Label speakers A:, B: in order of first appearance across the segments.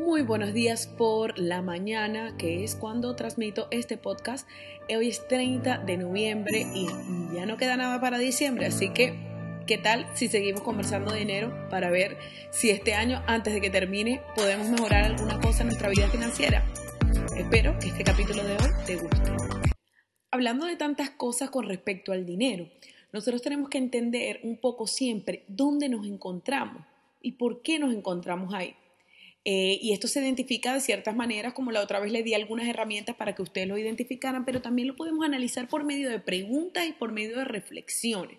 A: Muy buenos días por la mañana, que es cuando transmito este podcast. Hoy es 30 de noviembre y ya no queda nada para diciembre, así que ¿qué tal si seguimos conversando de dinero para ver si este año, antes de que termine, podemos mejorar alguna cosa en nuestra vida financiera? Espero que este capítulo de hoy te guste. Hablando de tantas cosas con respecto al dinero, nosotros tenemos que entender un poco siempre dónde nos encontramos y por qué nos encontramos ahí. Eh, y esto se identifica de ciertas maneras, como la otra vez le di algunas herramientas para que ustedes lo identificaran, pero también lo podemos analizar por medio de preguntas y por medio de reflexiones.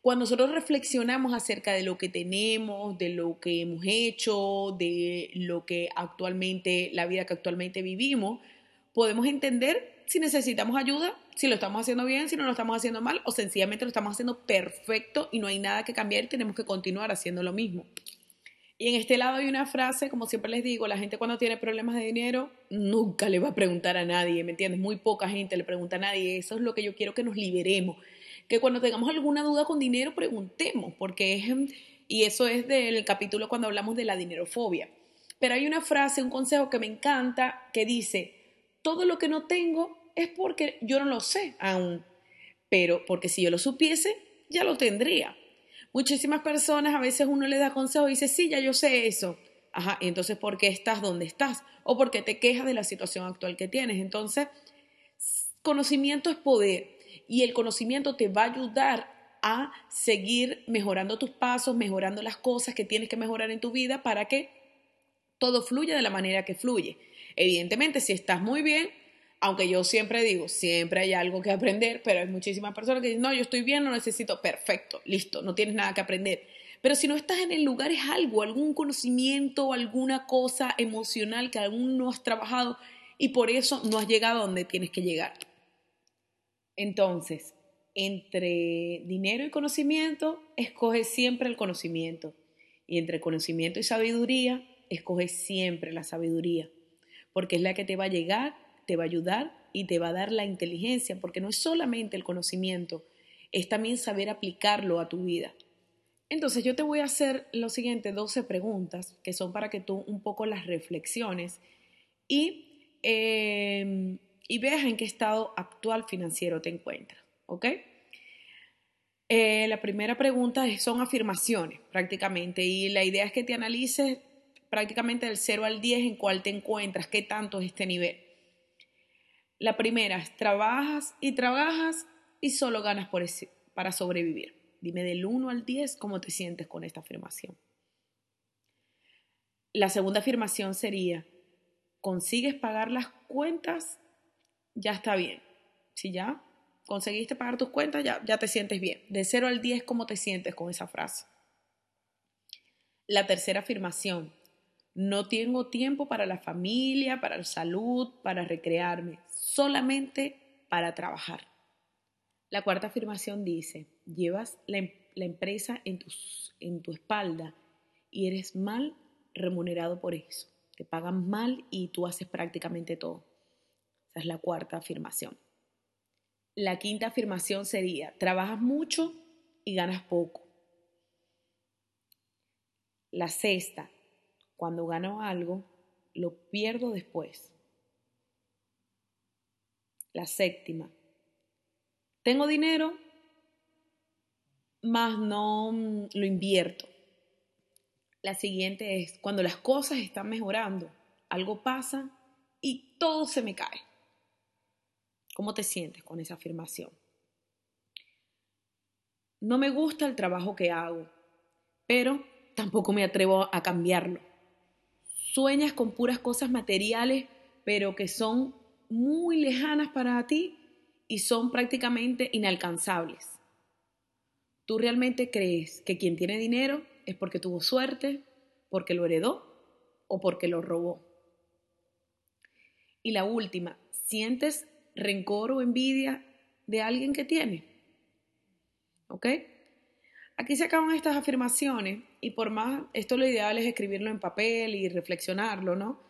A: Cuando nosotros reflexionamos acerca de lo que tenemos, de lo que hemos hecho, de lo que actualmente, la vida que actualmente vivimos, podemos entender si necesitamos ayuda, si lo estamos haciendo bien, si no lo estamos haciendo mal o sencillamente lo estamos haciendo perfecto y no hay nada que cambiar y tenemos que continuar haciendo lo mismo. Y en este lado hay una frase, como siempre les digo, la gente cuando tiene problemas de dinero nunca le va a preguntar a nadie, ¿me entiendes? Muy poca gente le pregunta a nadie. Eso es lo que yo quiero que nos liberemos. Que cuando tengamos alguna duda con dinero, preguntemos, porque es, y eso es del capítulo cuando hablamos de la dinerofobia. Pero hay una frase, un consejo que me encanta, que dice, todo lo que no tengo es porque yo no lo sé aún, pero porque si yo lo supiese, ya lo tendría. Muchísimas personas a veces uno le da consejo y dice, sí, ya yo sé eso. Ajá, entonces, ¿por qué estás donde estás? O porque te quejas de la situación actual que tienes. Entonces, conocimiento es poder y el conocimiento te va a ayudar a seguir mejorando tus pasos, mejorando las cosas que tienes que mejorar en tu vida para que todo fluya de la manera que fluye. Evidentemente, si estás muy bien, aunque yo siempre digo, siempre hay algo que aprender, pero hay muchísimas personas que dicen, no, yo estoy bien, no necesito, perfecto, listo, no tienes nada que aprender. Pero si no estás en el lugar es algo, algún conocimiento, alguna cosa emocional que aún no has trabajado y por eso no has llegado a donde tienes que llegar. Entonces, entre dinero y conocimiento, escoge siempre el conocimiento. Y entre conocimiento y sabiduría, escoge siempre la sabiduría, porque es la que te va a llegar te va a ayudar y te va a dar la inteligencia, porque no es solamente el conocimiento, es también saber aplicarlo a tu vida. Entonces yo te voy a hacer lo siguiente, 12 preguntas, que son para que tú un poco las reflexiones y, em, y veas en qué estado actual financiero te encuentras, ¿ok? Eh, la primera pregunta son afirmaciones prácticamente y la idea es que te analices prácticamente del 0 al 10 en cuál te encuentras, qué tanto es este nivel. La primera es trabajas y trabajas y solo ganas por para sobrevivir. Dime del 1 al 10 cómo te sientes con esta afirmación. La segunda afirmación sería, consigues pagar las cuentas, ya está bien. Si ya conseguiste pagar tus cuentas, ya, ya te sientes bien. De 0 al 10, ¿cómo te sientes con esa frase? La tercera afirmación, no tengo tiempo para la familia, para la salud, para recrearme, solamente para trabajar. La cuarta afirmación dice, llevas la, em-, empresa en, en tu espalda y eres mal remunerado por eso. Te pagan mal y tú haces prácticamente todo. Esa es la cuarta afirmación. La quinta afirmación sería, trabajas mucho y ganas poco. La sexta, cuando gano algo, lo pierdo después. La séptima. Tengo dinero, más no mm, lo invierto. La siguiente es cuando las cosas están mejorando, algo pasa y todo se me cae. ¿Cómo te sientes con esa afirmación? No me gusta el trabajo que hago, pero tampoco me atrevo a cambiarlo sueñas con puras cosas materiales, pero que son muy lejanas para ti y son prácticamente inalcanzables. ¿Tú realmente crees que quien tiene dinero es porque tuvo suerte, porque lo heredó o porque lo robó? Y la última, ¿sientes rencor o envidia de alguien que tiene? ¿Ok? Aquí se acaban estas afirmaciones y por más, esto lo ideal es escribirlo en papel y reflexionarlo, ¿no?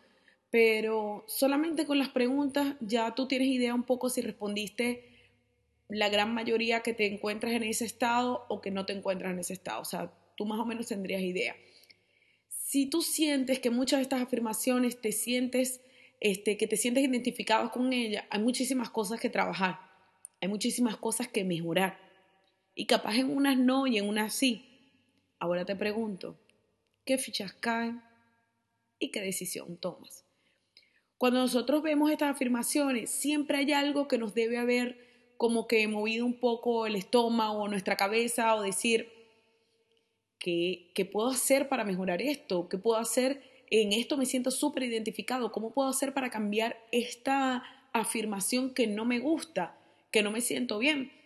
A: Pero solamente con las preguntas ya tú tienes idea un poco si respondiste la gran mayoría que te encuentras en ese estado o que no te encuentras en ese estado. O sea, tú más o menos tendrías idea. si tú sientes que muchas de estas afirmaciones te sientes, este, que te sientes identificado con ellas, hay muchísimas cosas que trabajar, hay muchísimas cosas que mejorar. Y capaz en unas no y en unas sí. Ahora te pregunto, ¿qué fichas caen y qué decisión tomas? Cuando nosotros vemos estas afirmaciones, siempre hay algo que nos debe haber como que movido un poco el estómago o nuestra cabeza o decir, ¿qué, ¿qué puedo hacer para mejorar esto? ¿Qué puedo hacer? En esto me siento súper identificado. ¿Cómo puedo hacer para cambiar esta afirmación que no me gusta, que no me siento bien?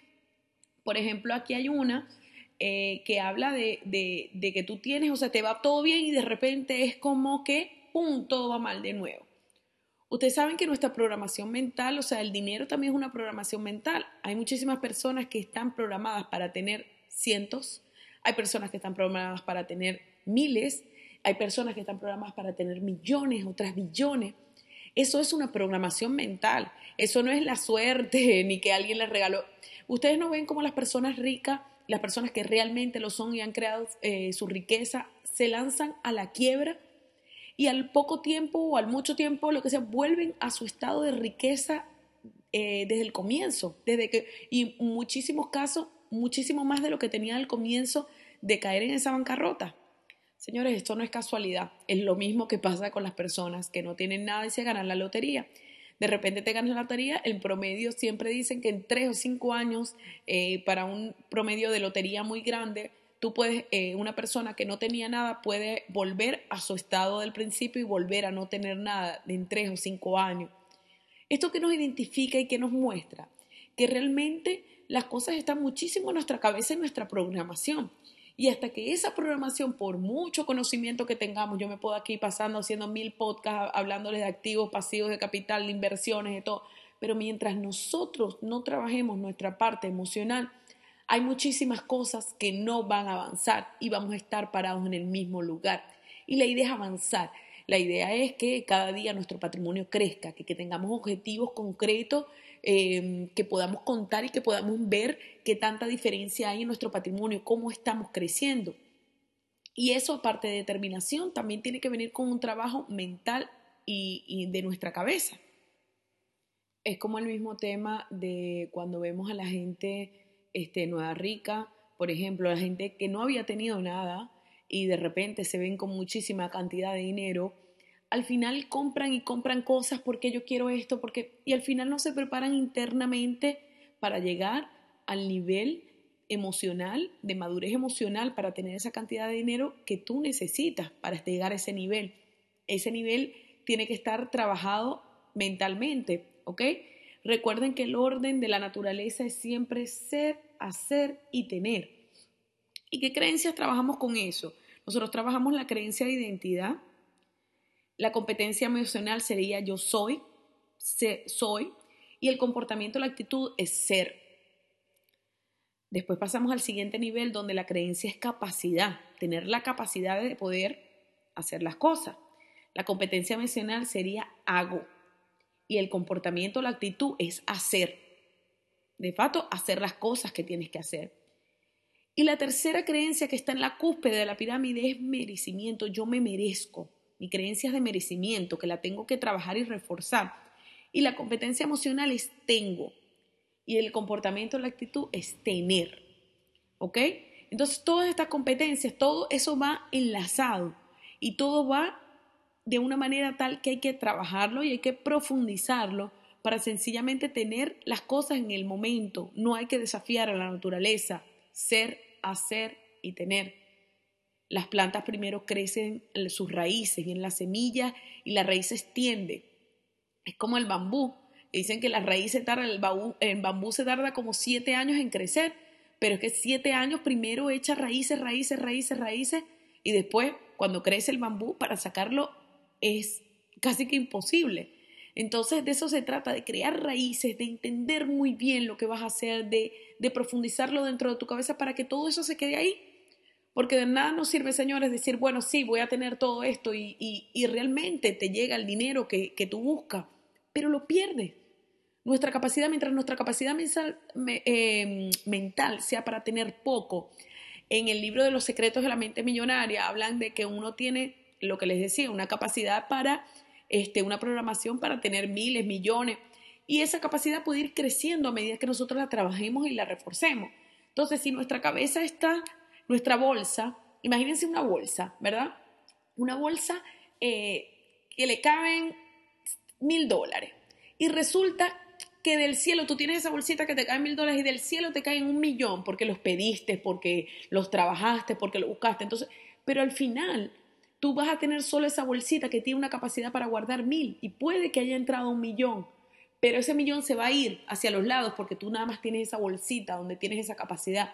A: Por ejemplo, aquí hay una eh, que habla de, de, de que tú tienes, o sea, te va todo bien y de repente es como que, ¡pum!, todo va mal de nuevo. Ustedes saben que nuestra programación mental, o sea, el dinero también es una programación mental. Hay muchísimas personas que están programadas para tener cientos, hay personas que están programadas para tener miles, hay personas que están programadas para tener millones, otras billones. Eso es una programación mental. Eso no es la suerte ni que alguien les regaló. Ustedes no ven cómo las personas ricas, las personas que realmente lo son y han creado eh, su riqueza, se lanzan a la quiebra y al poco tiempo o al mucho tiempo, lo que sea, vuelven a su estado de riqueza eh, desde el comienzo, desde que, y muchísimos casos, muchísimo más de lo que tenían al comienzo de caer en esa bancarrota. Señores, esto no es casualidad, es lo mismo que pasa con las personas que no tienen nada y se ganan la lotería. De repente te ganas la lotería, el promedio siempre dicen que en tres o cinco años, eh, para un promedio de lotería muy grande, tú puedes, eh, una persona que no tenía nada puede volver a su estado del principio y volver a no tener nada en tres o cinco años. Esto que nos identifica y que nos muestra que realmente las cosas están muchísimo en nuestra cabeza y en nuestra programación. Y hasta que esa programación, por mucho conocimiento que tengamos, yo me puedo aquí pasando haciendo mil podcasts, hablándoles de activos, pasivos, de capital, de inversiones, de todo. Pero mientras nosotros no trabajemos nuestra parte emocional, hay muchísimas cosas que no van a avanzar y vamos a estar parados en el mismo lugar. Y la idea es avanzar. La idea es que cada día nuestro patrimonio crezca, que, tengamos objetivos concretos em, que podamos contar y que podamos ver qué tanta diferencia hay en nuestro patrimonio, cómo estamos creciendo. Y eso, aparte de determinación, también tiene que venir con un trabajo mental y, y de nuestra cabeza. Es como el mismo tema de cuando vemos a la gente este, Nueva Rica, por ejemplo, la gente que no había tenido nada y de repente se ven con muchísima cantidad de dinero, al final compran y compran cosas porque yo quiero esto, porque y al final no se preparan internamente para llegar al nivel emocional, de madurez emocional para tener esa cantidad de dinero que tú necesitas para llegar a ese nivel. Ese nivel tiene que estar trabajado mentalmente, ¿ok? Recuerden que el orden de la naturaleza es siempre ser, hacer y tener. ¿Y qué creencias trabajamos con eso? Nosotros trabajamos la creencia de identidad. La competencia emocional sería yo soy, soy. Y el comportamiento, la actitud es ser. Después pasamos al siguiente nivel donde la creencia es capacidad, tener la capacidad de poder hacer las cosas. La competencia emocional sería hago, y el comportamiento, la actitud es hacer. De fato, hacer las cosas que tienes que hacer. Y la tercera creencia que está en la cúspide de la pirámide es merecimiento. Yo me merezco. Mi creencia de merecimiento, que la tengo que trabajar y reforzar. Y la competencia emocional es tengo. Y el comportamiento, la actitud es tener. ¿Ok? Entonces, todas estas competencias, todo eso va enlazado y todo va de una manera tal que hay que trabajarlo y hay que profundizarlo para sencillamente tener las cosas en el momento. No hay que desafiar a la naturaleza, ser, hacer y tener. Las plantas primero crecen en sus raíces y en las semillas y la raíz se extiende. Es como el bambú. Dicen que las raíces tardan, el bambú, el bambú se tarda como siete años en crecer, pero es que siete años primero echa raíces, raíces, raíces, raíces y después cuando crece el bambú para sacarlo es casi que imposible. Entonces de eso se trata, de crear raíces, de entender muy bien lo que vas a hacer, de, profundizarlo dentro de tu cabeza para que todo eso se quede ahí. Porque de nada nos sirve, señores, decir, bueno, sí, voy a tener todo esto y, realmente te llega el dinero que, tú buscas, pero lo pierdes. Nuestra capacidad, mientras nuestra capacidad mental, eh, mental sea para tener poco, en el libro de los secretos de la mente millonaria hablan de que uno tiene lo que les decía, una capacidad para, este, una programación para tener miles, millones. Y esa capacidad puede ir creciendo a medida que nosotros la trabajemos y la reforcemos. Entonces, si nuestra cabeza está, nuestra bolsa, imagínense una bolsa, ¿verdad? Una bolsa eh, que le caben mil dólares. Y resulta que del cielo, tú tienes esa bolsita que te cae mil dólares y del cielo te caen un millón porque los pediste, porque los trabajaste, porque los buscaste. Entonces, pero al final tú vas a tener solo esa bolsita que tiene una capacidad para guardar mil y puede que haya entrado un millón, pero ese millón se va a ir hacia los lados porque tú nada más tienes esa bolsita donde tienes esa capacidad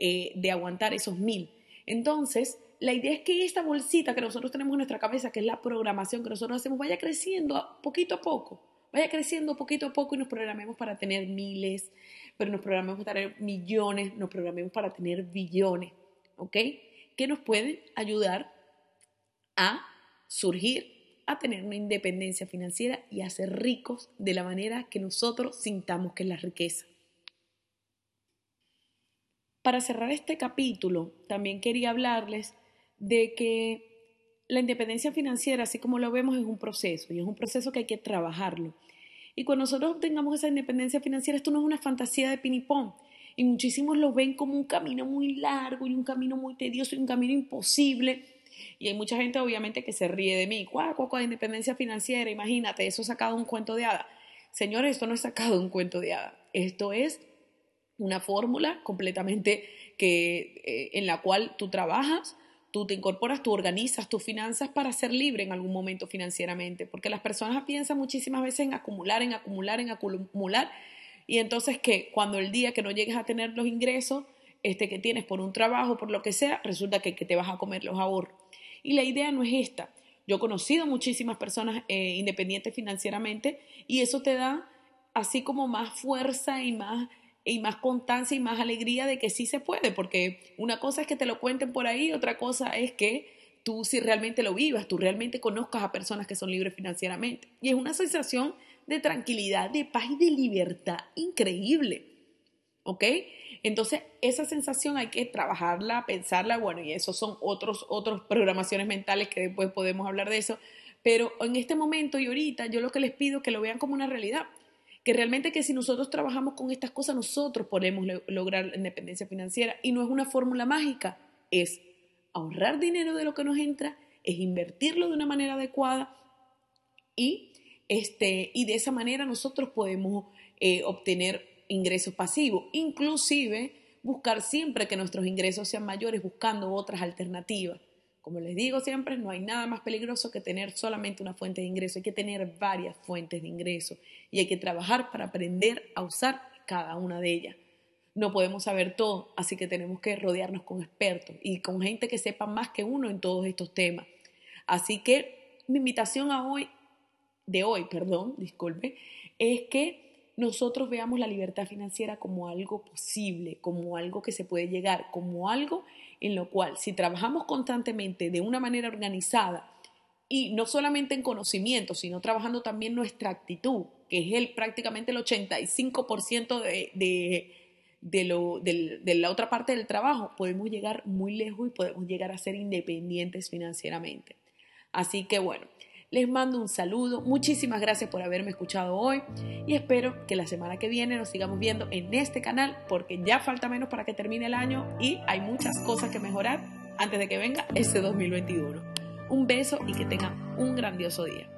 A: eh, de aguantar esos mil. Entonces, la idea es que esta bolsita que nosotros tenemos en nuestra cabeza, que es la programación que nosotros hacemos, vaya creciendo poquito a poco vaya creciendo poquito a poco y nos programemos para tener miles, pero nos programemos para tener millones, nos programemos para tener billones, ¿ok? Que nos pueden ayudar a surgir, a tener una independencia financiera y a ser ricos de la manera que nosotros sintamos que es la riqueza. Para cerrar este capítulo, también quería hablarles de que la independencia financiera, así como lo vemos, es un proceso y es un proceso que hay que trabajarlo. Y cuando nosotros obtengamos esa independencia financiera, esto no es una fantasía de pinipón. Y muchísimos lo ven como un camino muy largo y un camino muy tedioso y un camino imposible. Y hay mucha gente, obviamente, que se ríe de mí. ¿Cuál, cuál, cuál independencia financiera? Imagínate, eso sacado un cuento de hada. Señores, esto no es sacado un cuento de hada. Esto es una fórmula completamente que, eh, en la cual tú trabajas, tú te incorporas, tú organizas tus finanzas para ser libre en algún momento financieramente, porque las personas piensan muchísimas veces en acumular, en acumular, en acumular, y entonces que cuando el día que no llegues a tener los ingresos este, que tienes por un trabajo, por lo que sea, resulta que, te vas a comer los ahorros. Y la idea no es esta. Yo he conocido muchísimas personas eh, independientes financieramente y eso te da así como más fuerza y más y más constancia y más alegría de que sí se puede, porque una cosa es que te lo cuenten por ahí, otra cosa es que tú si realmente lo vivas, tú realmente conozcas a personas que son libres financieramente. Y es una sensación de tranquilidad, de paz y de libertad increíble. ¿Ok? Entonces, esa sensación hay que trabajarla, pensarla, bueno, y eso son otros, otros programaciones mentales que después podemos hablar de eso, pero en este momento y ahorita yo lo que les pido es que lo vean como una realidad que realmente que si nosotros trabajamos con estas cosas, nosotros podemos lograr la independencia financiera y no es una fórmula mágica, es ahorrar dinero de lo que nos entra, es invertirlo de una manera adecuada y, este, y de esa manera nosotros podemos eh, obtener ingresos pasivos, inclusive buscar siempre que nuestros ingresos sean mayores buscando otras alternativas. Como les digo siempre, no hay nada más peligroso que tener solamente una fuente de ingreso, hay que tener varias fuentes de ingreso y hay que trabajar para aprender a usar cada una de ellas. No podemos saber todo, así que tenemos que rodearnos con expertos y con gente que sepa más que uno en todos estos temas. Así que mi invitación hoy, de hoy, perdón, disculpe, es que nosotros veamos la libertad financiera como algo posible, como algo que se puede llegar, como algo en lo cual si trabajamos constantemente de una manera organizada y no solamente en conocimiento, sino trabajando también nuestra actitud, que es el, prácticamente el 85% de, de, de, lo, de la otra parte del trabajo, podemos llegar muy lejos y podemos llegar a ser independientes financieramente. Así que bueno, les mando un saludo, muchísimas gracias por haberme escuchado hoy y espero que la semana que viene nos sigamos viendo en este canal porque ya falta menos para que termine el año y hay muchas cosas que mejorar antes de que venga ese 2021. Un beso y que tengan un grandioso día.